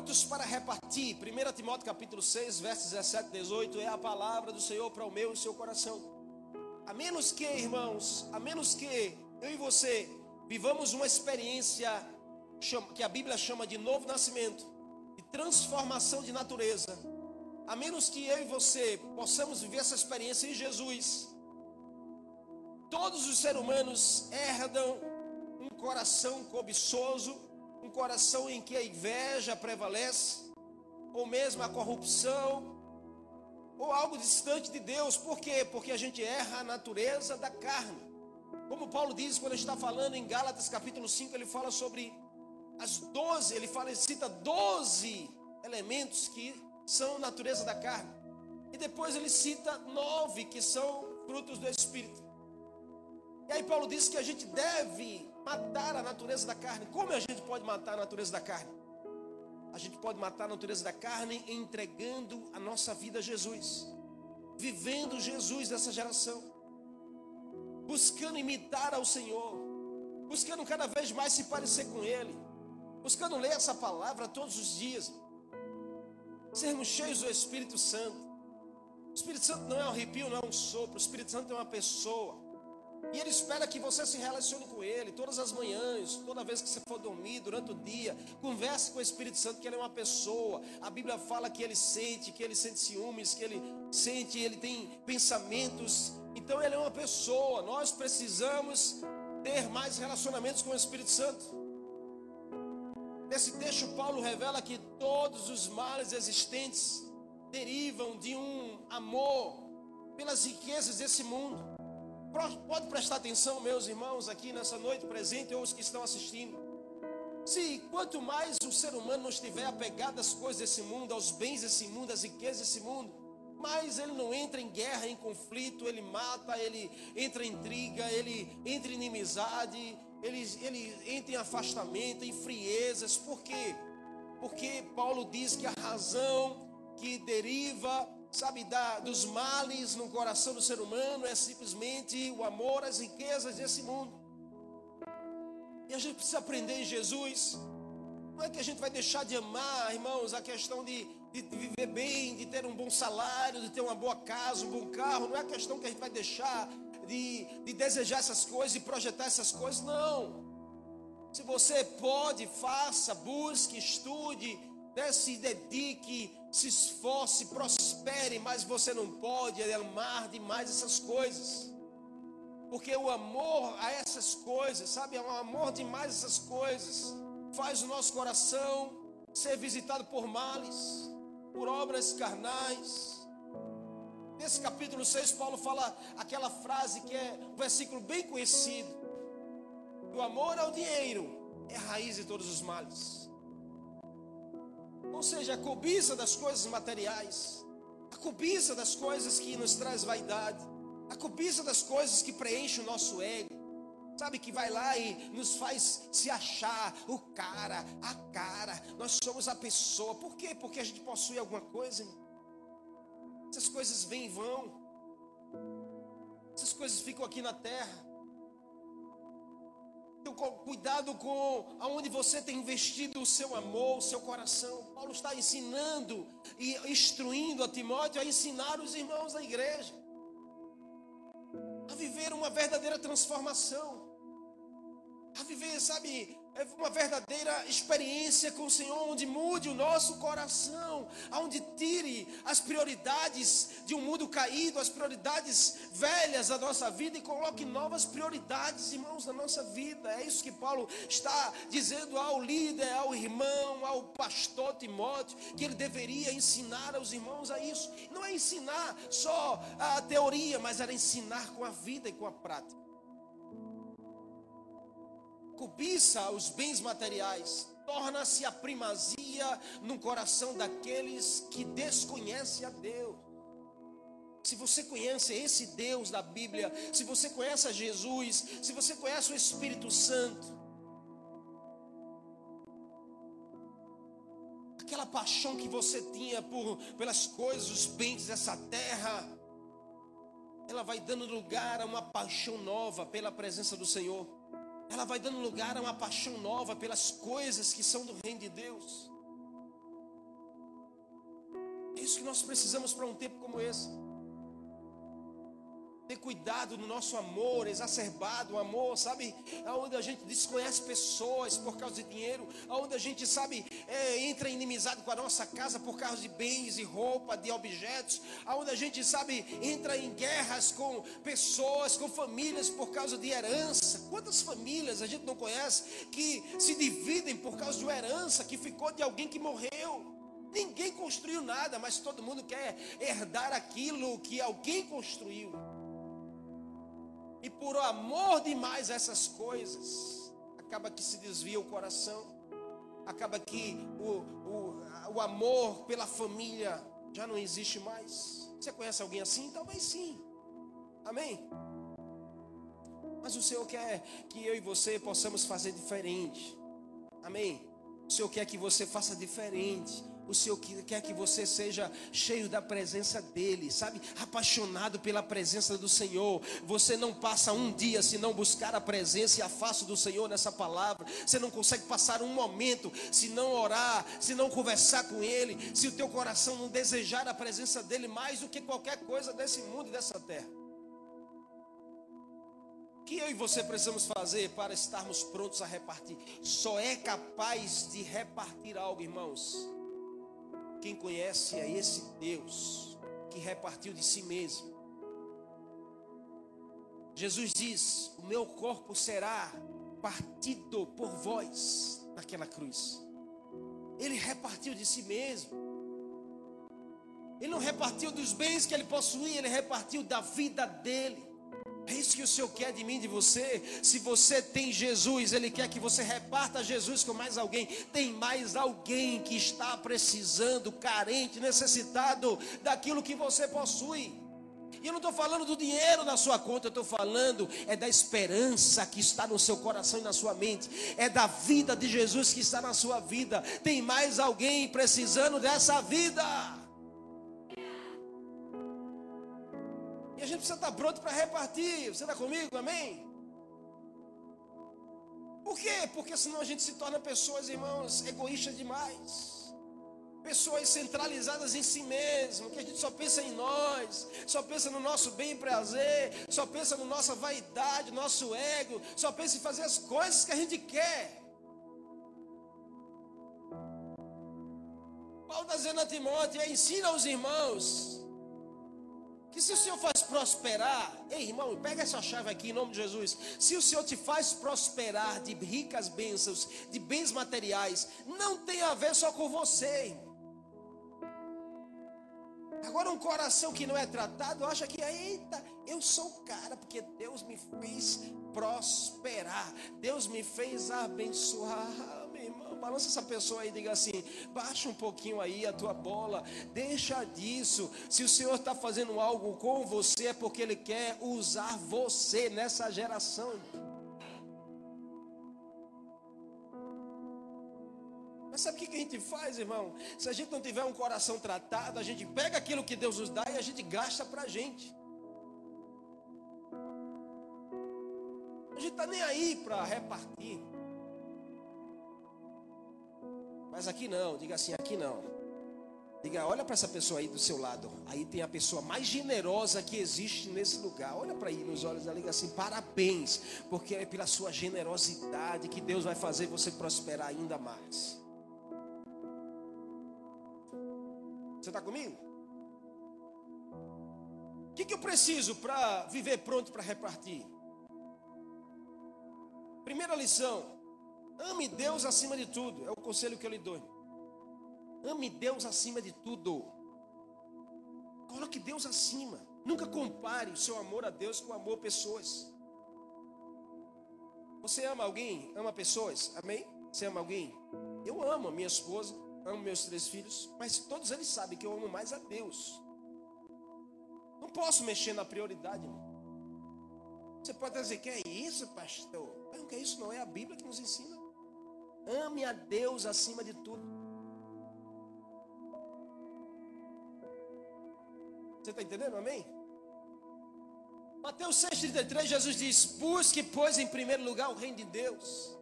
prontos para repartir. 1 Timóteo capítulo 6, versos 17 e 18 é a palavra do Senhor para o meu e seu coração. A menos que, irmãos, a menos que eu e você vivamos uma experiência que a Bíblia chama de novo nascimento, de transformação de natureza, a menos que eu e você possamos viver essa experiência em Jesus, todos os seres humanos herdam um coração cobiçoso, um coração em que a inveja prevalece, ou mesmo a corrupção, ou algo distante de Deus. Por quê? Porque a gente erra a natureza da carne. Como Paulo diz quando está falando em Gálatas capítulo 5, ele fala sobre as doze, ele fala, ele cita doze elementos que são natureza da carne. E depois ele cita nove que são frutos do Espírito. E aí Paulo diz que a gente deve matar a natureza da carne. Como a gente pode matar a natureza da carne? A gente pode matar a natureza da carne entregando a nossa vida a Jesus, vivendo Jesus nessa geração, buscando imitar ao Senhor, buscando cada vez mais se parecer com Ele, buscando ler essa palavra todos os dias, sermos cheios do Espírito Santo. O Espírito Santo não é um arrepio, não é um sopro, o Espírito Santo é uma pessoa. E Ele espera que você se relacione com Ele todas as manhãs, toda vez que você for dormir, durante o dia. Converse com o Espírito Santo, que Ele é uma pessoa. A Bíblia fala que Ele sente, que Ele sente ciúmes, que Ele sente, Ele tem pensamentos. Então Ele é uma pessoa. Nós precisamos ter mais relacionamentos com o Espírito Santo. Nesse texto, Paulo revela que todos os males existentes derivam de um amor pelas riquezas desse mundo. Pode prestar atenção, meus irmãos, aqui nessa noite presente ou os que estão assistindo. Se quanto mais o ser humano não estiver apegado às coisas desse mundo, aos bens desse mundo, às riquezas desse mundo, mais ele não entra em guerra, em conflito, ele mata, ele entra em intriga, ele entra em inimizade, ele, ele entra em afastamento, em friezas. Por quê? Porque Paulo diz que a razão que deriva sabe, da, dos males no coração do ser humano é simplesmente o amor às riquezas desse mundo. E a gente precisa aprender em Jesus. Não é que a gente vai deixar de amar, irmãos, a questão de, de, viver bem, de ter um bom salário, de ter uma boa casa, um bom carro. Não é a questão que a gente vai deixar de, de desejar essas coisas e projetar essas coisas. Não. Se você pode, faça, busque, estude, né, se dedique, se esforce, prospere, mas você não pode amar demais essas coisas. Porque o amor a essas coisas, sabe, é um amor demais essas coisas, faz o nosso coração ser visitado por males, por obras carnais. Nesse capítulo 6, Paulo fala aquela frase que é um versículo bem conhecido: o amor ao dinheiro é a raiz de todos os males. Ou seja, a cobiça das coisas materiais, a cobiça das coisas que nos traz vaidade, a cobiça das coisas que preenche o nosso ego, sabe, que vai lá e nos faz se achar o cara, a cara, nós somos a pessoa. Por quê? Porque a gente possui alguma coisa. Essas coisas vêm e vão, essas coisas ficam aqui na terra. Cuidado com aonde você tem investido o seu amor, o seu coração. Paulo está ensinando e instruindo a Timóteo a ensinar os irmãos da igreja a viver uma verdadeira transformação, a viver, sabe, é uma verdadeira experiência com o Senhor, onde mude o nosso coração, onde tire as prioridades de um mundo caído, as prioridades velhas da nossa vida e coloque novas prioridades, irmãos, na nossa vida. É isso que Paulo está dizendo ao líder, ao irmão, ao pastor Timóteo, que ele deveria ensinar aos irmãos a isso. Não é ensinar só a teoria, mas era ensinar com a vida e com a prática cobiça os bens materiais torna-se a primazia no coração daqueles que desconhecem a Deus. Se você conhece esse Deus da Bíblia, se você conhece a Jesus, se você conhece o Espírito Santo, aquela paixão que você tinha por, pelas coisas, os bens dessa terra, ela vai dando lugar a uma paixão nova pela presença do Senhor ela vai dando lugar a uma paixão nova pelas coisas que são do reino de Deus. É isso que nós precisamos para um tempo como esse ter cuidado no nosso amor exacerbado, o amor, sabe, aonde a gente desconhece pessoas por causa de dinheiro, aonde a gente, sabe, é, entra em inimizade com a nossa casa por causa de bens e roupa, de objetos, aonde a gente, sabe, entra em guerras com pessoas, com famílias por causa de herança. Quantas famílias a gente não conhece que se dividem por causa de uma herança que ficou de alguém que morreu? Ninguém construiu nada, mas todo mundo quer herdar aquilo que alguém construiu. E por amor demais a essas coisas, acaba que se desvia o coração, acaba que o, o, o amor pela família já não existe mais. Você conhece alguém assim? Talvez sim. Amém? Mas o Senhor quer que eu e você possamos fazer diferente. Amém? O Senhor quer que você faça diferente. O Senhor quer que você seja cheio da presença dEle, sabe? Apaixonado pela presença do Senhor. Você não passa um dia se não buscar a presença e a face do Senhor nessa palavra. Você não consegue passar um momento se não orar, se não conversar com Ele, se o teu coração não desejar a presença dEle mais do que qualquer coisa desse mundo e dessa terra. O que eu e você precisamos fazer para estarmos prontos a repartir? Só é capaz de repartir algo, irmãos quem conhece é esse Deus que repartiu de si mesmo. Jesus diz: O meu corpo será partido por vós naquela cruz. Ele repartiu de si mesmo. Ele não repartiu dos bens que ele possuía, ele repartiu da vida dele. É isso que o Senhor quer de mim, de você. Se você tem Jesus, Ele quer que você reparta Jesus com mais alguém. Tem mais alguém que está precisando, carente, necessitado daquilo que você possui. E eu não estou falando do dinheiro na sua conta, eu estou falando é da esperança que está no seu coração e na sua mente, é da vida de Jesus que está na sua vida. Tem mais alguém precisando dessa vida. E a gente precisa estar pronto para repartir. Você está comigo? Amém? Por quê? Porque senão a gente se torna pessoas, irmãos, egoístas demais. Pessoas centralizadas em si mesmo, que a gente só pensa em nós, só pensa no nosso bem e prazer, só pensa na nossa vaidade, nosso ego, só pensa em fazer as coisas que a gente quer. Paulo está dizendo a Timóteo, ensina aos irmãos que se o Senhor faz prosperar, ei irmão, pega essa chave aqui em nome de Jesus. Se o Senhor te faz prosperar de ricas bênçãos, de bens materiais, não tem a ver só com você. Agora, um coração que não é tratado acha que, eita, eu sou o cara, porque Deus me fez prosperar, Deus me fez abençoar balança essa pessoa aí e diga assim: baixa um pouquinho aí a tua bola, deixa disso. Se o Senhor está fazendo algo com você, é porque Ele quer usar você nessa geração. Mas sabe o que a gente faz, irmão? Se a gente não tiver um coração tratado, a gente pega aquilo que Deus nos dá e a gente gasta para a gente. A gente está nem aí para repartir. Mas aqui não, diga assim, aqui não. Diga, olha para essa pessoa aí do seu lado. Aí tem a pessoa mais generosa que existe nesse lugar. Olha para aí nos olhos dela diga assim: parabéns, porque é pela sua generosidade que Deus vai fazer você prosperar ainda mais. Você está comigo? O que, que eu preciso para viver pronto para repartir? Primeira lição: Ame Deus acima de tudo. É o conselho que eu lhe dou. Ame Deus acima de tudo. Coloque Deus acima. Nunca compare o seu amor a Deus com o amor a pessoas. Você ama alguém? Ama pessoas? Amém? Você ama alguém? Eu amo a minha esposa, amo meus três filhos, mas todos eles sabem que eu amo mais a Deus. Não posso mexer na prioridade. Você pode dizer que é isso, pastor? Não, que é isso não é a Bíblia que nos ensina. Ame a Deus acima de tudo. Você está entendendo? Amém? Mateus 6,33, Jesus diz: Busque, pois, em primeiro lugar o reino de Deus.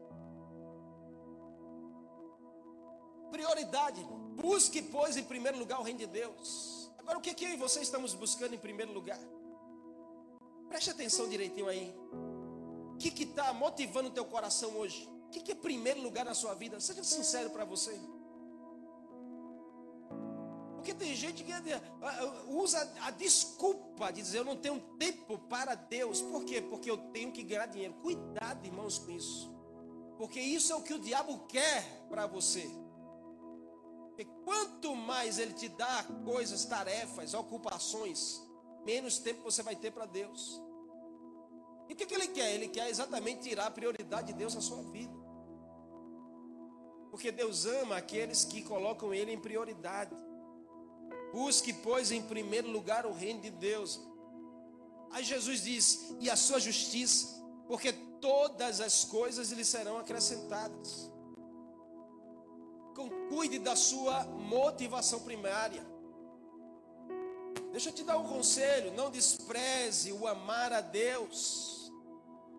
Prioridade, Busque, pois, em primeiro lugar o reino de Deus. Agora, o que, que eu e você estamos buscando em primeiro lugar? Preste atenção direitinho aí. O que está motivando o teu coração hoje? O que, que é primeiro lugar na sua vida? Seja sincero para você. Porque tem gente que usa a desculpa de dizer eu não tenho tempo para Deus. Por quê? Porque eu tenho que ganhar dinheiro. Cuidado, irmãos, com isso. Porque isso é o que o diabo quer para você. Porque quanto mais ele te dá coisas, tarefas, ocupações, menos tempo você vai ter para Deus. E o que, que ele quer? Ele quer exatamente tirar a prioridade de Deus na sua vida. Porque Deus ama aqueles que colocam Ele em prioridade. Busque, pois, em primeiro lugar o reino de Deus. Aí Jesus diz: e a sua justiça, porque todas as coisas lhe serão acrescentadas. Cuide da sua motivação primária. Deixa eu te dar um conselho: não despreze o amar a Deus.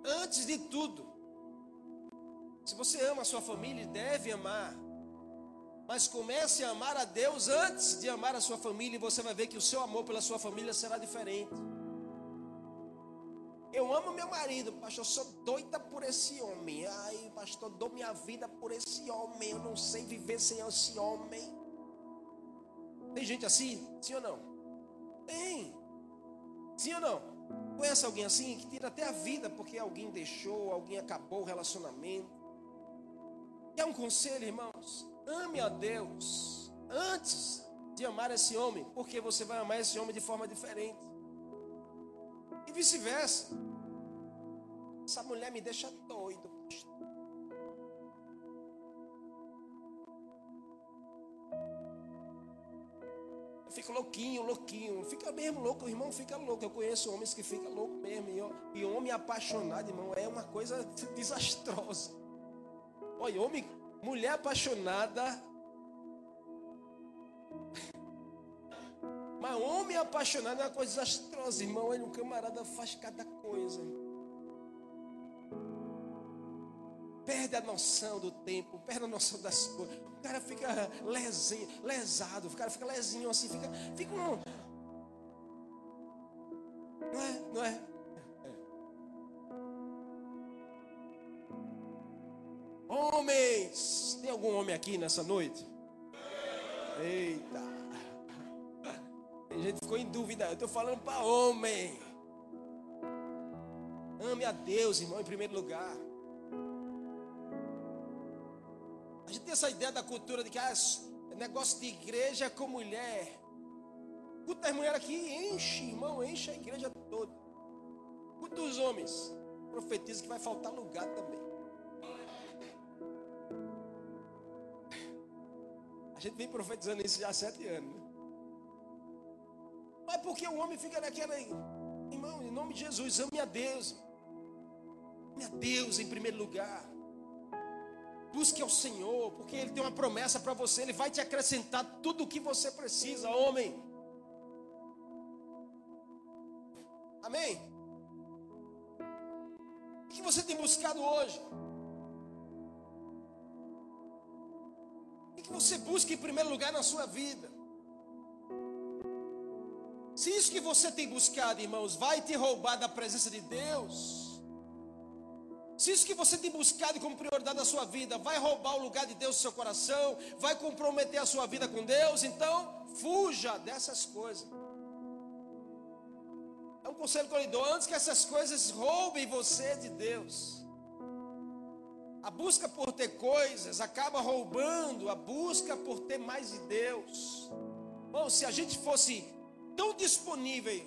Antes de tudo, se você ama a sua família, deve amar. Mas comece a amar a Deus antes de amar a sua família, e você vai ver que o seu amor pela sua família será diferente. Eu amo meu marido, pastor, sou doida por esse homem. Ai, pastor, dou minha vida por esse homem. Eu não sei viver sem esse homem. Tem gente assim? Sim ou não? Tem. Sim ou não? Conhece alguém assim que tira até a vida porque alguém deixou, alguém acabou o relacionamento? Quer um conselho, irmãos? Ame a Deus antes de amar esse homem, porque você vai amar esse homem de forma diferente. E vice-versa. Essa mulher me deixa doido. Eu fico louquinho, louquinho. Fica mesmo louco, o irmão fica louco. Eu conheço homens que ficam loucos mesmo. E homem apaixonado, irmão, é uma coisa desastrosa. Olha, homem, mulher apaixonada. Mas homem apaixonado é uma coisa desastrosa, irmão. Ele, um camarada faz cada coisa. Perde a noção do tempo, perde a noção das coisas. O cara fica lesinho, lesado, o cara fica lesinho assim, fica, fica um. Não é? Não é? Algum homem aqui nessa noite? Eita! Tem gente que ficou em dúvida. Eu estou falando para homem. Ame a Deus, irmão, em primeiro lugar. A gente tem essa ideia da cultura de que ah, negócio de igreja é com mulher. Quantas mulheres aqui enche, irmão, enche a igreja toda. Quantos homens profetizam que vai faltar lugar também. A gente vem profetizando isso já há sete anos. Né? Mas porque o homem fica naquela. Irmão, em nome de Jesus, ame a Deus. Ame a Deus em primeiro lugar. Busque ao Senhor, porque Ele tem uma promessa para você. Ele vai te acrescentar tudo o que você precisa, homem. Amém? O que você tem buscado hoje? Que você busca em primeiro lugar na sua vida. Se isso que você tem buscado, irmãos, vai te roubar da presença de Deus, se isso que você tem buscado como prioridade na sua vida vai roubar o lugar de Deus no seu coração, vai comprometer a sua vida com Deus, então fuja dessas coisas. É um conselho que eu lhe dou, antes que essas coisas roubem você de Deus. A busca por ter coisas acaba roubando a busca por ter mais de Deus. Bom, se a gente fosse tão disponível,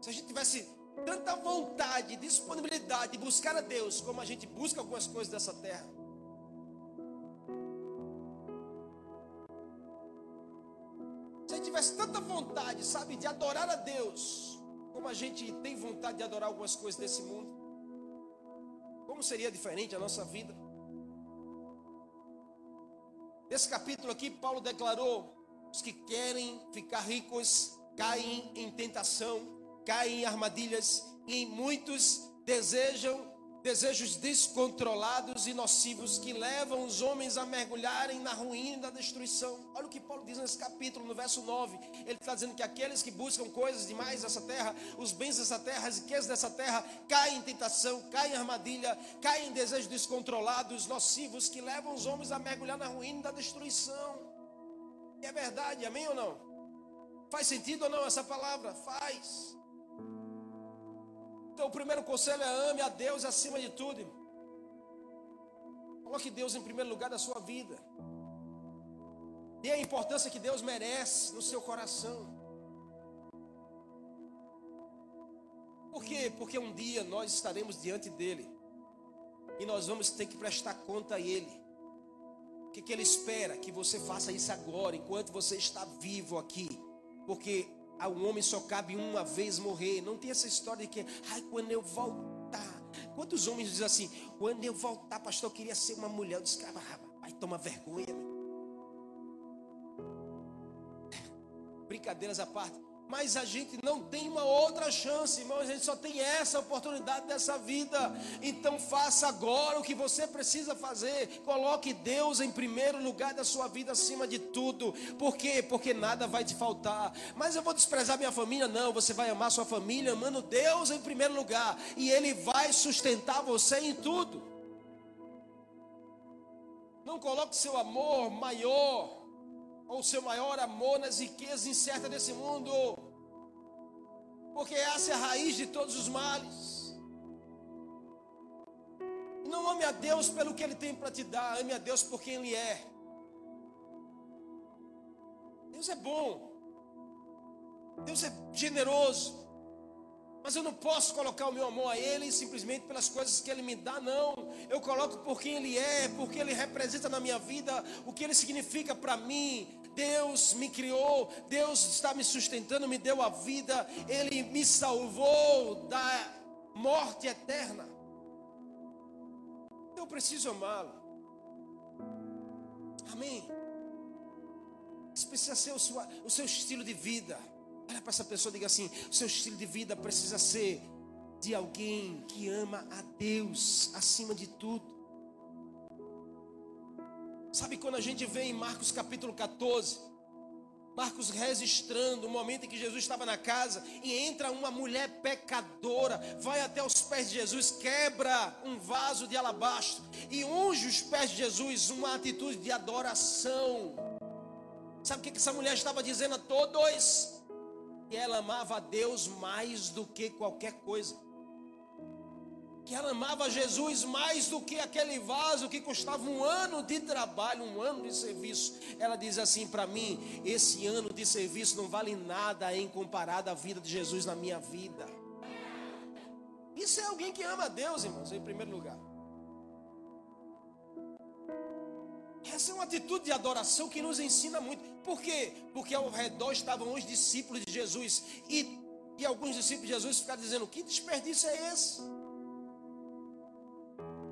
se a gente tivesse tanta vontade, disponibilidade de buscar a Deus, como a gente busca algumas coisas dessa terra. Se a gente tivesse tanta vontade, sabe, de adorar a Deus, como a gente tem vontade de adorar algumas coisas desse mundo. Como seria diferente a nossa vida? Nesse capítulo aqui, Paulo declarou: os que querem ficar ricos caem em tentação, caem em armadilhas, e muitos desejam desejos descontrolados e nocivos que levam os homens a mergulharem na ruína e na destruição. Olha o que Paulo diz nesse capítulo, no verso 9. Ele está dizendo que aqueles que buscam coisas demais dessa terra, os bens dessa terra, as riquezas dessa terra, caem em tentação, caem em armadilha, caem em desejos descontrolados, nocivos, que levam os homens a mergulhar na ruína e na destruição. E é verdade, amém ou não? Faz sentido ou não essa palavra? Faz. Então, o primeiro conselho é ame a Deus acima de tudo. Coloque Deus em primeiro lugar da sua vida. Dê a importância que Deus merece no seu coração. Por quê? Porque um dia nós estaremos diante dele. E nós vamos ter que prestar conta a ele. O que, que ele espera? Que você faça isso agora, enquanto você está vivo aqui. Porque a um homem só cabe uma vez morrer. Não tem essa história de que, ai, quando eu voltar. Quantos homens dizem assim, quando eu voltar, pastor, eu queria ser uma mulher. Eu disse, vai tomar vergonha. Brincadeiras à parte. Mas a gente não tem uma outra chance, irmão. A gente só tem essa oportunidade dessa vida. Então faça agora o que você precisa fazer. Coloque Deus em primeiro lugar da sua vida, acima de tudo. Por quê? Porque nada vai te faltar. Mas eu vou desprezar minha família? Não. Você vai amar sua família, amando Deus em primeiro lugar. E Ele vai sustentar você em tudo. Não coloque seu amor maior ou seu maior amor nas riquezas incertas desse mundo, porque essa é a raiz de todos os males. Não ame a Deus pelo que Ele tem para te dar, ame a Deus por quem Ele é. Deus é bom, Deus é generoso, mas eu não posso colocar o meu amor a Ele simplesmente pelas coisas que Ele me dá, não. Eu coloco por quem Ele é, porque Ele representa na minha vida, o que Ele significa para mim. Deus me criou, Deus está me sustentando, me deu a vida, Ele me salvou da morte eterna. Eu preciso amá-lo. Amém. Isso precisa ser o, sua, o seu estilo de vida. Olha para essa pessoa e diga assim: o seu estilo de vida precisa ser de alguém que ama a Deus acima de tudo. Sabe quando a gente vê em Marcos capítulo 14, Marcos registrando o momento em que Jesus estava na casa e entra uma mulher pecadora, vai até os pés de Jesus, quebra um vaso de alabastro e unge os pés de Jesus, uma atitude de adoração. Sabe o que essa mulher estava dizendo a todos? Que ela amava a Deus mais do que qualquer coisa. Que ela amava Jesus mais do que aquele vaso que custava um ano de trabalho, um ano de serviço. Ela diz assim para mim: esse ano de serviço não vale nada em comparado à vida de Jesus na minha vida. Isso é alguém que ama a Deus, irmãos, em primeiro lugar. É uma atitude de adoração que nos ensina muito. Por quê? Porque ao redor estavam os discípulos de Jesus. E, e alguns discípulos de Jesus ficaram dizendo: Que desperdício é esse?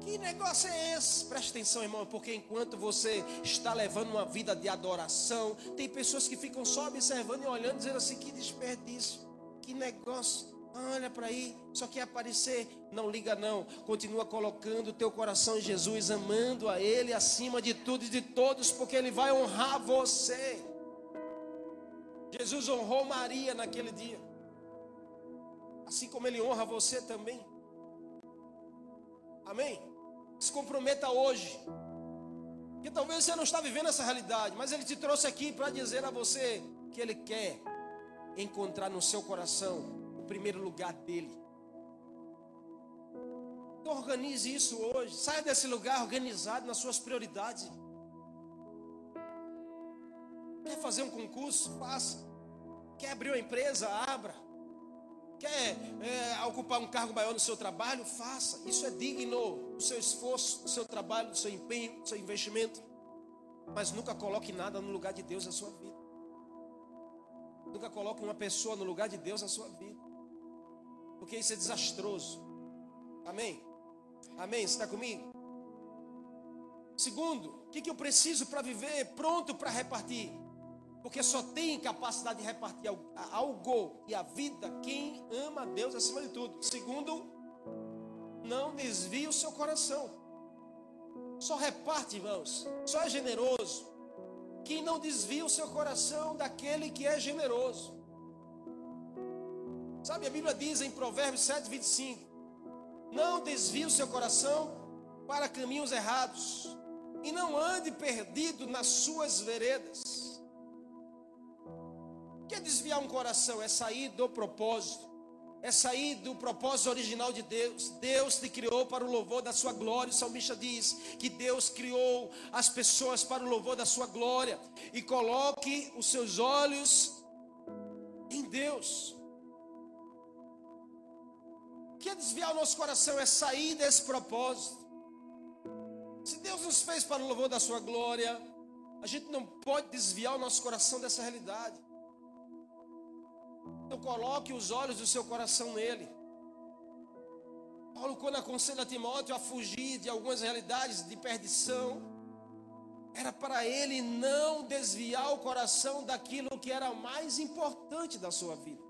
Que negócio é esse? Preste atenção, irmão, porque enquanto você está levando uma vida de adoração, tem pessoas que ficam só observando e olhando, dizendo assim: Que desperdício, que negócio. Olha para aí, só quer aparecer. Não liga não. Continua colocando o teu coração em Jesus, amando a Ele acima de tudo e de todos, porque Ele vai honrar você. Jesus honrou Maria naquele dia. Assim como Ele honra você também. Amém? Se comprometa hoje. Que talvez você não está vivendo essa realidade, mas Ele te trouxe aqui para dizer a você que Ele quer encontrar no seu coração primeiro lugar dele. Então organize isso hoje. Saia desse lugar organizado nas suas prioridades. Quer fazer um concurso? Faça. Quer abrir uma empresa? Abra. Quer é, ocupar um cargo maior no seu trabalho? Faça. Isso é digno do seu esforço, do seu trabalho, do seu empenho, do seu investimento. Mas nunca coloque nada no lugar de Deus na sua vida. Nunca coloque uma pessoa no lugar de Deus na sua vida porque isso é desastroso. Amém? Amém? Está comigo? Segundo, o que, que eu preciso para viver pronto para repartir? Porque só tem capacidade de repartir algo e a vida quem ama a Deus acima de tudo. Segundo, não desvie o seu coração. Só reparte, irmãos. Só é generoso quem não desvia o seu coração daquele que é generoso. Sabe, a Bíblia diz em Provérbios 7, 25: Não desvie o seu coração para caminhos errados, e não ande perdido nas suas veredas. O que é desviar um coração? É sair do propósito é sair do propósito original de Deus. Deus te criou para o louvor da sua glória. O salmista diz que Deus criou as pessoas para o louvor da sua glória. E coloque os seus olhos em Deus. Que é desviar o nosso coração? É sair desse propósito. Se Deus nos fez para o louvor da sua glória, a gente não pode desviar o nosso coração dessa realidade. Então coloque os olhos do seu coração nele. Paulo, quando aconselha Timóteo a fugir de algumas realidades de perdição, era para ele não desviar o coração daquilo que era mais importante da sua vida.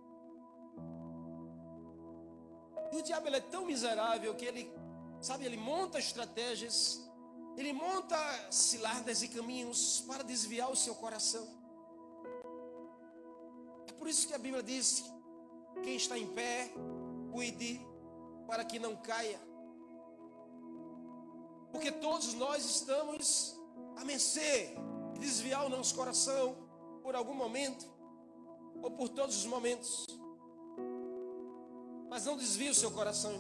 E o diabo é tão miserável que ele, sabe, ele monta estratégias, ele monta ciladas e caminhos para desviar o seu coração. É por isso que a Bíblia diz: quem está em pé, cuide para que não caia. Porque todos nós estamos a mercê de desviar o nosso coração por algum momento, ou por todos os momentos. Mas não desvie o seu coração.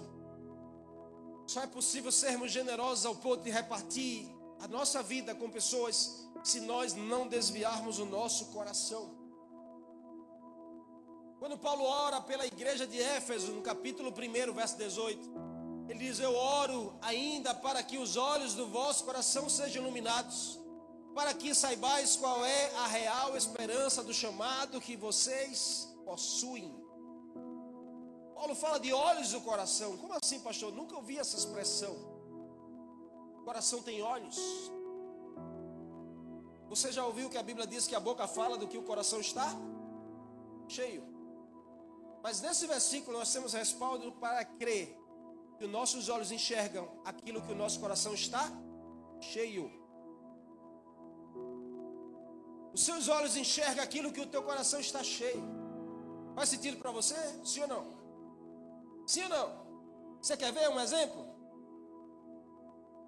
Só é possível sermos generosos ao ponto de repartir a nossa vida com pessoas se nós não desviarmos o nosso coração. Quando Paulo ora pela igreja de Éfeso, no capítulo 1, verso 18, ele diz: Eu oro ainda para que os olhos do vosso coração sejam iluminados, para que saibais qual é a real esperança do chamado que vocês possuem. Paulo fala de olhos do coração. Como assim, pastor? Nunca ouvi essa expressão. O coração tem olhos. Você já ouviu que a Bíblia diz que a boca fala do que o coração está? Cheio. Mas nesse versículo nós temos respaldo para crer que os nossos olhos enxergam aquilo que o nosso coração está cheio. Os seus olhos enxergam aquilo que o teu coração está cheio. Faz sentido para você? Sim ou não? Sim ou não? Você quer ver um exemplo?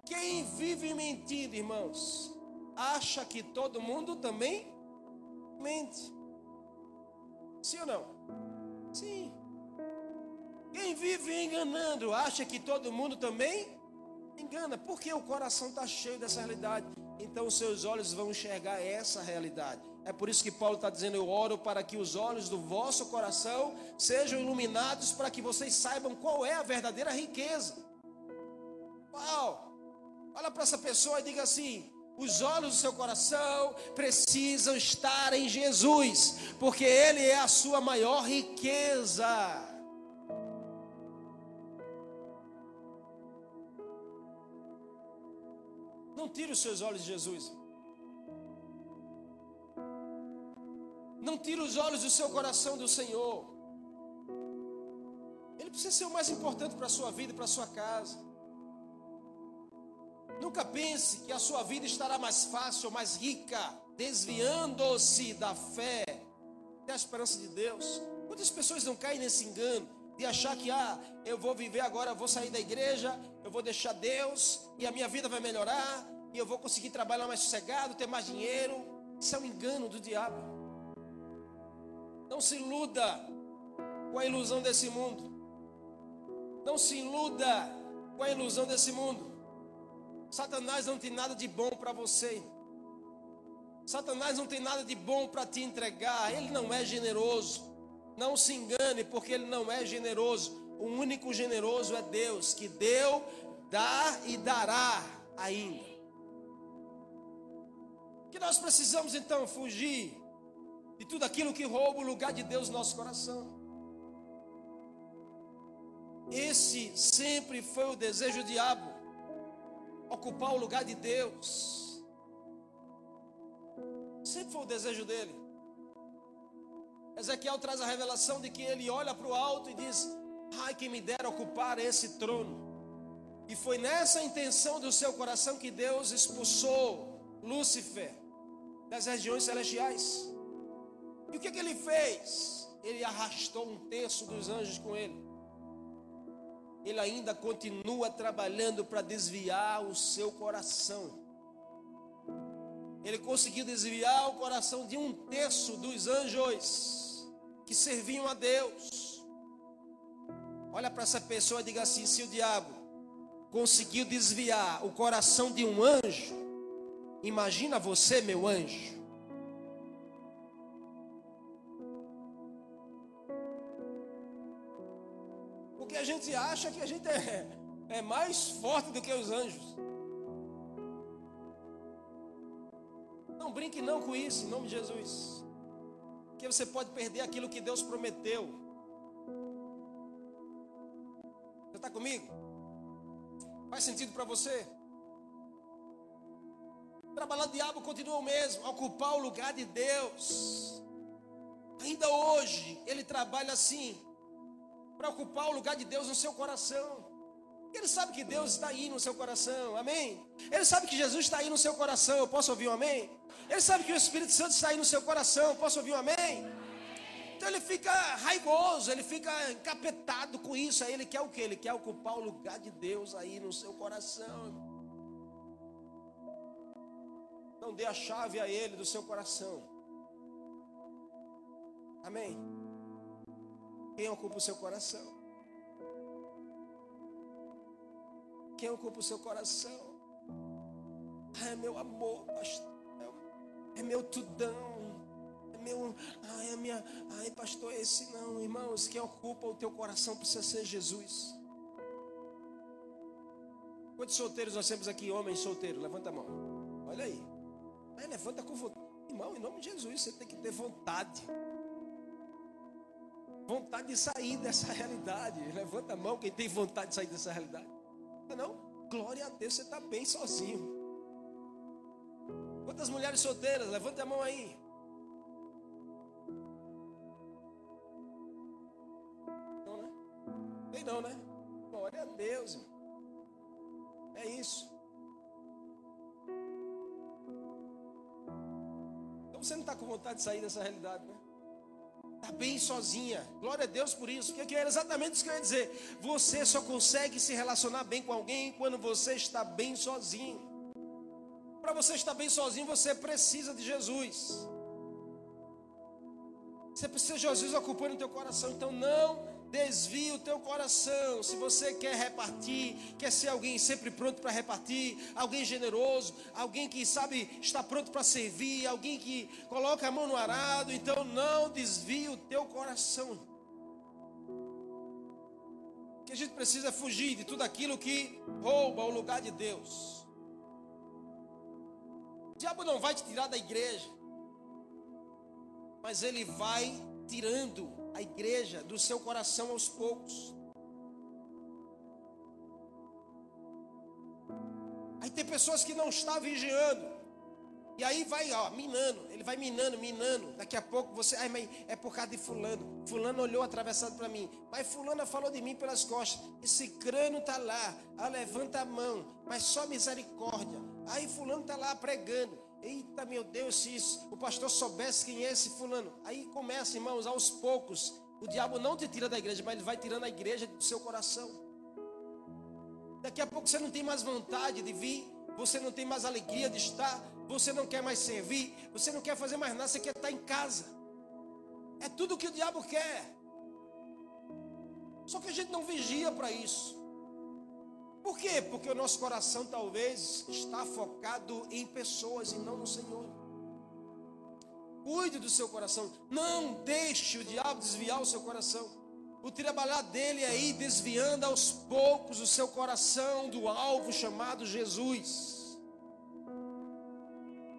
Quem vive mentindo, irmãos, acha que todo mundo também mente. Sim ou não? Sim. Quem vive enganando acha que todo mundo também engana, porque o coração está cheio dessa realidade. Então seus olhos vão enxergar essa realidade. É por isso que Paulo está dizendo: Eu oro para que os olhos do vosso coração sejam iluminados, para que vocês saibam qual é a verdadeira riqueza. Uau! Olha para essa pessoa e diga assim: os olhos do seu coração precisam estar em Jesus, porque Ele é a sua maior riqueza. Não tire os seus olhos de Jesus. Não tire os olhos do seu coração do Senhor. Ele precisa ser o mais importante para a sua vida e para a sua casa. Nunca pense que a sua vida estará mais fácil mais rica, desviando-se da fé, da esperança de Deus. Quantas pessoas não caem nesse engano de achar que, ah, eu vou viver agora, eu vou sair da igreja, eu vou deixar Deus e a minha vida vai melhorar e eu vou conseguir trabalhar mais sossegado, ter mais dinheiro. Isso é um engano do diabo. Não se iluda com a ilusão desse mundo. Não se iluda com a ilusão desse mundo. Satanás não tem nada de bom para você. Satanás não tem nada de bom para te entregar. Ele não é generoso. Não se engane, porque ele não é generoso. O único generoso é Deus, que deu, dá e dará ainda. Que nós precisamos então fugir de tudo aquilo que rouba o lugar de Deus no nosso coração. Esse sempre foi o desejo do diabo ocupar o lugar de Deus. Sempre foi o desejo dele. Ezequiel traz a revelação de que ele olha para o alto e diz: Ai, quem me dera ocupar esse trono. E foi nessa intenção do seu coração que Deus expulsou Lúcifer das regiões celestiais. E o que, que ele fez? Ele arrastou um terço dos anjos com ele. Ele ainda continua trabalhando para desviar o seu coração. Ele conseguiu desviar o coração de um terço dos anjos que serviam a Deus. Olha para essa pessoa e diga assim: se o diabo conseguiu desviar o coração de um anjo, imagina você, meu anjo. Gente acha que a gente é, é mais forte do que os anjos. Não brinque não com isso, em nome de Jesus. Porque você pode perder aquilo que Deus prometeu. Você está comigo? Faz sentido para você? Trabalhar o diabo continua o mesmo, ocupar o lugar de Deus. Ainda hoje, ele trabalha assim para ocupar o lugar de Deus no seu coração. Ele sabe que Deus está aí no seu coração, amém? Ele sabe que Jesus está aí no seu coração, eu posso ouvir um amém? Ele sabe que o Espírito Santo está aí no seu coração, eu posso ouvir um amém? Então ele fica raivoso, ele fica encapetado com isso. Aí ele quer o que? Ele quer ocupar o lugar de Deus aí no seu coração. Não dê a chave a ele do seu coração. Amém? Quem ocupa o seu coração? Quem ocupa o seu coração? Ah, é meu amor, pastor. É meu tudão. É meu. Ai, é minha. Ai, pastor, esse não, irmãos. Quem ocupa o teu coração precisa ser Jesus. Quantos solteiros nós temos aqui? Homens solteiros, levanta a mão. Olha aí. Aí levanta com vontade. Irmão, em nome de Jesus, você tem que ter vontade vontade de sair dessa realidade. Levanta a mão quem tem vontade de sair dessa realidade. Não, glória a Deus, você está bem sozinho. Quantas mulheres solteiras? Levanta a mão aí. Não, né? Tem não, né? Glória a Deus. É isso. Então você não está com vontade de sair dessa realidade, né? Está bem sozinha. Glória a Deus por isso. Porque era exatamente isso que eu ia dizer. Você só consegue se relacionar bem com alguém quando você está bem sozinho. Para você estar bem sozinho, você precisa de Jesus. Você precisa de Jesus ocupando o teu coração. Então não Desvie o teu coração. Se você quer repartir, quer ser alguém sempre pronto para repartir, alguém generoso, alguém que sabe está pronto para servir, alguém que coloca a mão no arado, então não desvie o teu coração. O que a gente precisa é fugir de tudo aquilo que rouba o lugar de Deus. O diabo não vai te tirar da igreja, mas ele vai tirando a igreja do seu coração aos poucos. Aí tem pessoas que não estão vigiando. E aí vai, ó, minando, ele vai minando, minando. Daqui a pouco você, ai, mãe, é por causa de fulano. Fulano olhou atravessado para mim. Mas fulana falou de mim pelas costas. Esse crânio tá lá, ah, levanta a mão, mas só misericórdia. Aí fulano tá lá pregando. Eita, meu Deus, se o pastor soubesse quem é esse fulano. Aí começa, irmãos, aos poucos. O diabo não te tira da igreja, mas ele vai tirando a igreja do seu coração. Daqui a pouco você não tem mais vontade de vir, você não tem mais alegria de estar, você não quer mais servir, você não quer fazer mais nada, você quer estar em casa. É tudo o que o diabo quer. Só que a gente não vigia para isso. Por quê? Porque o nosso coração talvez está focado em pessoas e não no Senhor. Cuide do seu coração. Não deixe o diabo desviar o seu coração. O trabalhar dele é ir desviando aos poucos o seu coração do alvo chamado Jesus.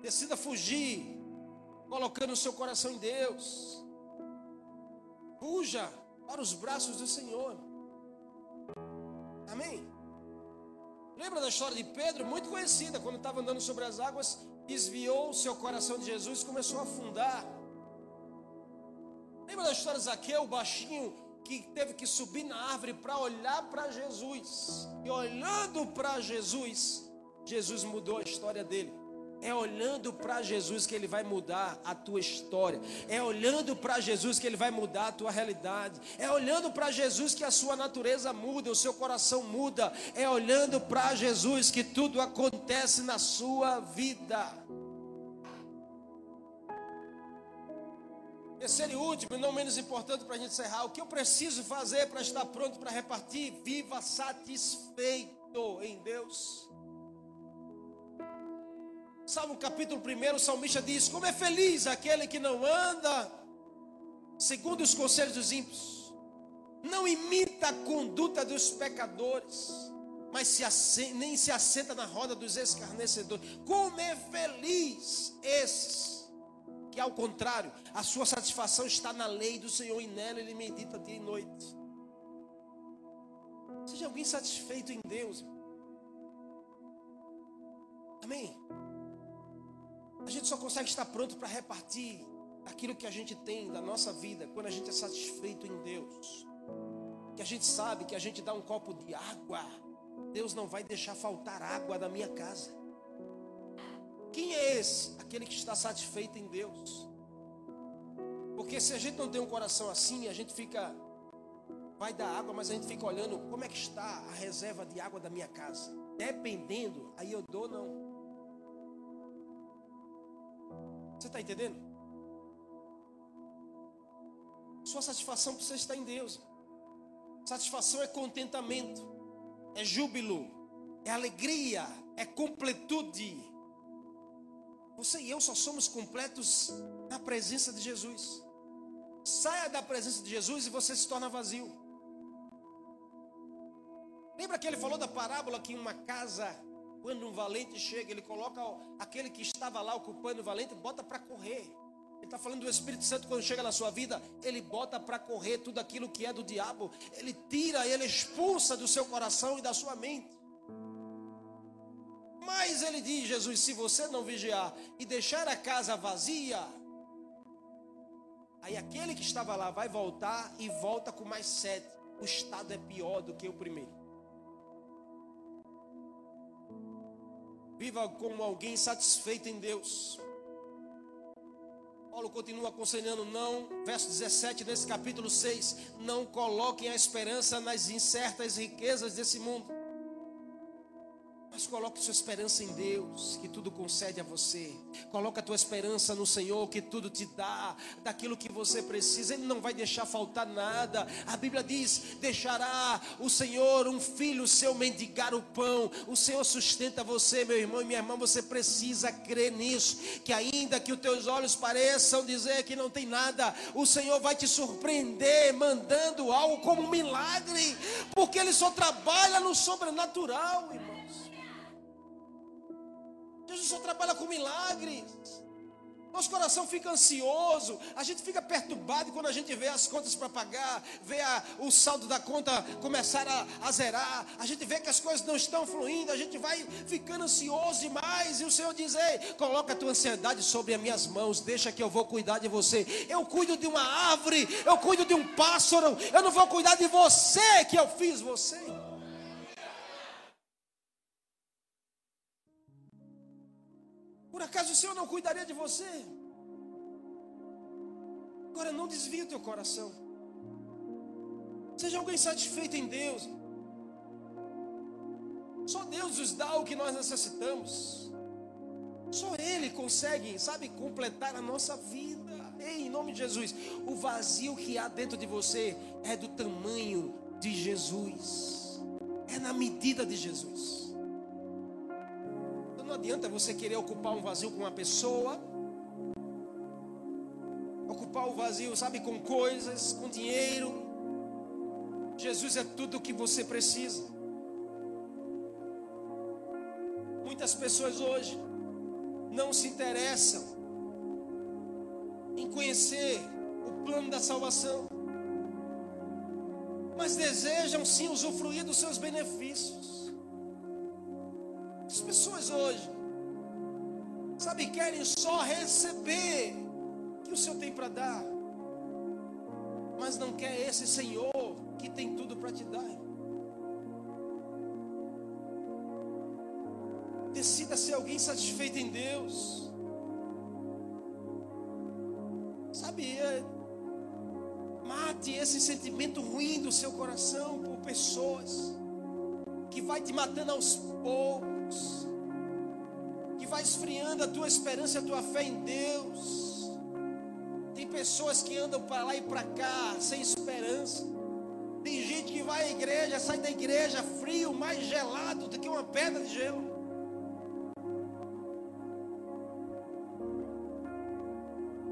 Decida fugir, colocando o seu coração em Deus. Fuja para os braços do Senhor. Amém? Lembra da história de Pedro? Muito conhecida. Quando estava andando sobre as águas, desviou seu coração de Jesus e começou a afundar. Lembra da história de Zaqueu, baixinho, que teve que subir na árvore para olhar para Jesus. E olhando para Jesus, Jesus mudou a história dele. É olhando para Jesus que Ele vai mudar a tua história. É olhando para Jesus que Ele vai mudar a tua realidade. É olhando para Jesus que a sua natureza muda, o seu coração muda. É olhando para Jesus que tudo acontece na sua vida. Terceiro e último, e não menos importante para a gente encerrar, o que eu preciso fazer para estar pronto para repartir? Viva satisfeito em Deus. Salmo capítulo 1, o salmista diz: Como é feliz aquele que não anda segundo os conselhos dos ímpios, não imita a conduta dos pecadores, mas se assenta, nem se assenta na roda dos escarnecedores. Como é feliz esses, que ao contrário, a sua satisfação está na lei do Senhor e nela ele medita dia e noite. Seja alguém satisfeito em Deus. Amém. A gente só consegue estar pronto para repartir aquilo que a gente tem da nossa vida quando a gente é satisfeito em Deus. Que a gente sabe que a gente dá um copo de água, Deus não vai deixar faltar água da minha casa. Quem é esse? Aquele que está satisfeito em Deus. Porque se a gente não tem um coração assim, a gente fica vai dar água, mas a gente fica olhando como é que está a reserva de água da minha casa. Dependendo, aí eu dou não. Você está entendendo? Sua satisfação precisa estar em Deus. Satisfação é contentamento, é júbilo, é alegria, é completude. Você e eu só somos completos na presença de Jesus. Saia da presença de Jesus e você se torna vazio. Lembra que ele falou da parábola que uma casa quando um valente chega, ele coloca aquele que estava lá ocupando o valente, bota para correr. Ele está falando do Espírito Santo quando chega na sua vida, ele bota para correr tudo aquilo que é do diabo, ele tira, ele expulsa do seu coração e da sua mente. Mas ele diz, Jesus, se você não vigiar e deixar a casa vazia, aí aquele que estava lá vai voltar e volta com mais sete. O estado é pior do que o primeiro. Viva como alguém satisfeito em Deus. Paulo continua aconselhando, não, verso 17 desse capítulo 6, não coloquem a esperança nas incertas riquezas desse mundo coloque sua esperança em Deus, que tudo concede a você. Coloque a tua esperança no Senhor, que tudo te dá, daquilo que você precisa. Ele não vai deixar faltar nada. A Bíblia diz: deixará o Senhor um filho seu mendigar o pão. O Senhor sustenta você, meu irmão e minha irmã. Você precisa crer nisso. Que ainda que os teus olhos pareçam dizer que não tem nada, o Senhor vai te surpreender, mandando algo como um milagre, porque Ele só trabalha no sobrenatural, irmão. Jesus só trabalha com milagres. Nosso coração fica ansioso, a gente fica perturbado quando a gente vê as contas para pagar, vê a, o saldo da conta começar a, a, zerar, a gente vê que as coisas não estão fluindo, a gente vai ficando ansioso demais. E o Senhor diz: Ei, coloca a tua ansiedade sobre as minhas mãos, deixa que eu vou cuidar de você. Eu cuido de uma árvore, eu cuido de um pássaro, eu não vou cuidar de você que eu fiz você. Por acaso o Senhor não cuidaria de você? Agora não desvie o teu coração. Seja alguém satisfeito em Deus. Só Deus nos dá o que nós necessitamos. Só Ele consegue, sabe, completar a nossa vida. Ei, em nome de Jesus, o vazio que há dentro de você é do tamanho de Jesus. É na medida de Jesus adianta você querer ocupar um vazio com uma pessoa, ocupar o vazio, sabe, com coisas, com dinheiro. Jesus é tudo o que você precisa. Muitas pessoas hoje não se interessam em conhecer o plano da salvação, mas desejam sim usufruir dos seus benefícios. As pessoas hoje, sabe, querem só receber o que o Senhor tem para dar. mas não quer esse Senhor que tem tudo para te dar. Decida ser alguém satisfeito em Deus. Sabe, é, mate esse sentimento ruim do seu coração por pessoas que vai te matando aos poucos, vai esfriando a tua esperança, a tua fé em Deus. Tem pessoas que andam para lá e para cá sem esperança. Tem gente que vai à igreja, sai da igreja frio, mais gelado do que uma pedra de gelo.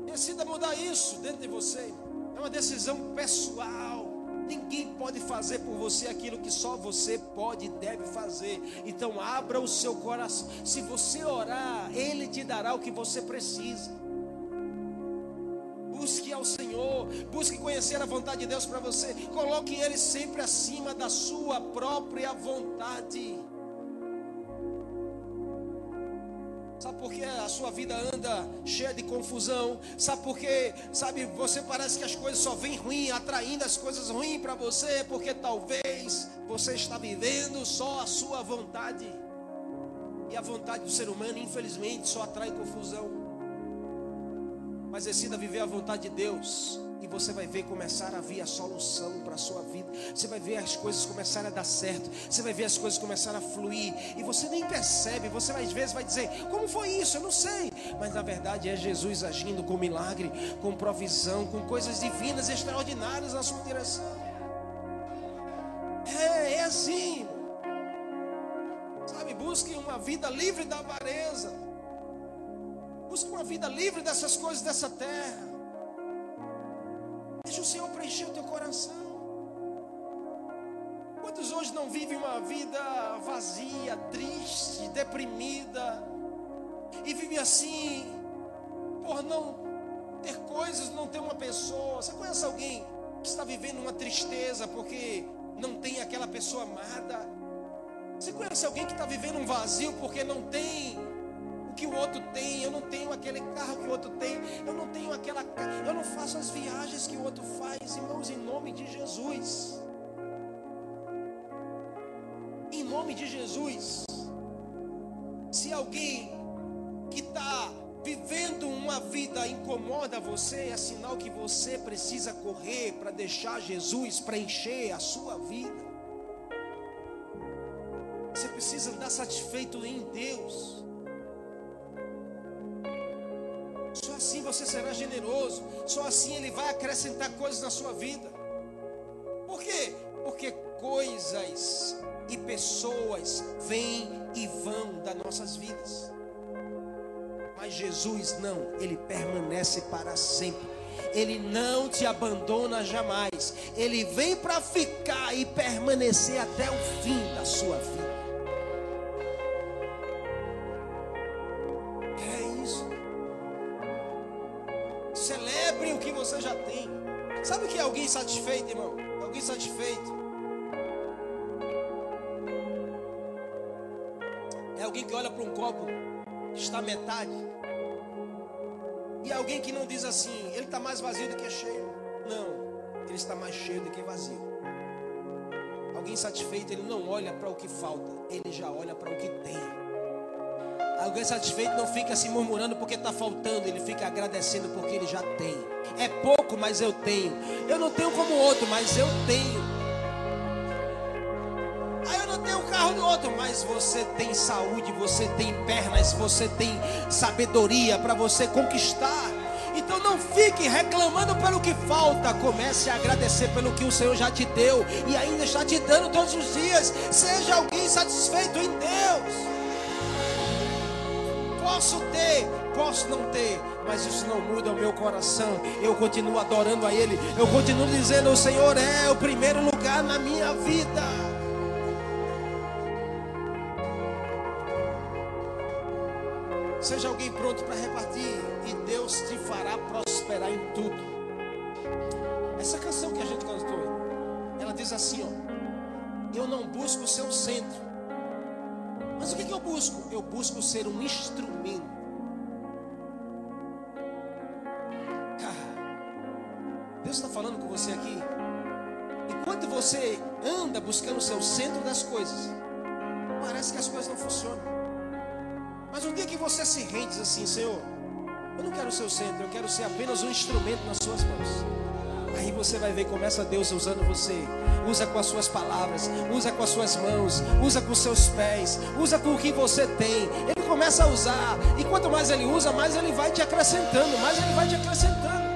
Decida mudar isso dentro de você. É uma decisão pessoal. Ninguém pode fazer por você aquilo que só você pode e deve fazer. Então abra o seu coração. Se você orar, Ele te dará o que você precisa. Busque ao Senhor, busque conhecer a vontade de Deus para você. Coloque Ele sempre acima da sua própria vontade. Sabe por que a sua vida anda cheia de confusão? Sabe por que, sabe, você parece que as coisas só vêm ruim, atraindo as coisas ruins para você, porque talvez você está vivendo só a sua vontade. E a vontade do ser humano, infelizmente, só atrai confusão. Mas decida viver a vontade de Deus. E você vai ver começar a vir a solução para a sua vida. Você vai ver as coisas começarem a dar certo. Você vai ver as coisas começarem a fluir. E você nem percebe. Você às vezes vai dizer: Como foi isso? Eu não sei. Mas na verdade é Jesus agindo com milagre, com provisão, com coisas divinas, extraordinárias na sua direção. É, é assim. Sabe, busque uma vida livre da avareza. Busque uma vida livre dessas coisas dessa terra. Deixa o Senhor preencher o teu coração. Quantos hoje não vivem uma vida vazia, triste, deprimida, e vive assim, por não ter coisas, não ter uma pessoa? Você conhece alguém que está vivendo uma tristeza porque não tem aquela pessoa amada? Você conhece alguém que está vivendo um vazio porque não tem que o outro tem, eu não tenho aquele carro que o outro tem, eu não tenho aquela eu não faço as viagens que o outro faz, irmãos, em nome de Jesus. Em nome de Jesus. Se alguém que está vivendo uma vida incomoda você, é sinal que você precisa correr para deixar Jesus preencher a sua vida. Você precisa estar satisfeito em Deus. Assim você será generoso, só assim Ele vai acrescentar coisas na sua vida. Por quê? Porque coisas e pessoas vêm e vão das nossas vidas. Mas Jesus não, Ele permanece para sempre. Ele não te abandona jamais. Ele vem para ficar e permanecer até o fim da sua vida. Do que vazio. Alguém satisfeito, ele não olha para o que falta, ele já olha para o que tem. Alguém satisfeito não fica se murmurando porque está faltando, ele fica agradecendo porque ele já tem. É pouco, mas eu tenho. Eu não tenho como outro, mas eu tenho. Aí eu não tenho o carro do outro, mas você tem saúde, você tem pernas, você tem sabedoria para você conquistar. Não fique reclamando pelo que falta, comece a agradecer pelo que o Senhor já te deu e ainda está te dando todos os dias. Seja alguém satisfeito em Deus. Posso ter, posso não ter, mas isso não muda o meu coração. Eu continuo adorando a Ele, eu continuo dizendo: O Senhor é o primeiro lugar na minha vida. Seja alguém pronto para repartir, e Deus te fará prosperar em tudo. Essa canção que a gente cantou, ela diz assim: ó, Eu não busco o seu centro, mas o que, que eu busco? Eu busco ser um instrumento. Deus está falando com você aqui. Enquanto você anda buscando o seu centro das coisas, parece que as coisas não funcionam. Mas um dia que você se rende assim, Senhor, eu não quero o seu centro, eu quero ser apenas um instrumento nas suas mãos. Aí você vai ver, começa Deus usando você. Usa com as suas palavras, usa com as suas mãos, usa com os seus pés, usa com o que você tem. Ele começa a usar, e quanto mais ele usa, mais ele vai te acrescentando, mais ele vai te acrescentando.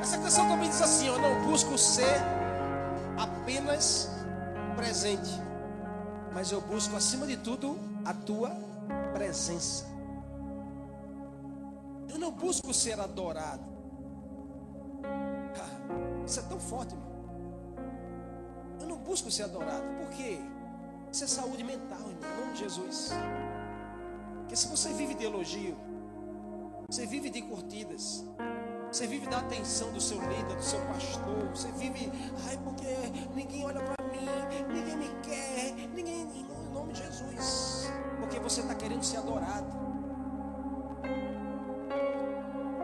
Essa canção também diz assim: Eu não busco ser apenas presente, mas eu busco acima de tudo a tua presença. Eu não busco ser adorado. Ah, isso é tão forte, irmão. Eu não busco ser adorado. Por quê? Isso é saúde mental, irmão. Em nome de Jesus. Porque se você vive de elogio, você vive de curtidas, você vive da atenção do seu líder, do seu pastor, você vive, ai, porque ninguém olha para mim, ninguém me quer, ninguém, de Jesus, porque você está querendo ser adorado.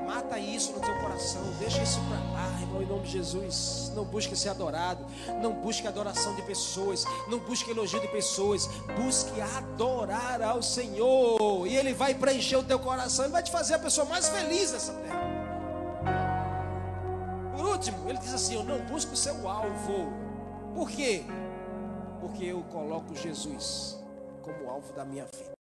Mata isso no teu coração, deixa isso para lá, irmão, em nome de Jesus. Não busque ser adorado, não busque adoração de pessoas, não busque elogio de pessoas, busque adorar ao Senhor, e Ele vai preencher o teu coração, Ele vai te fazer a pessoa mais feliz dessa terra. Por último, ele diz assim: Eu não busco o seu alvo, por quê? Porque eu coloco Jesus como alvo da minha vida.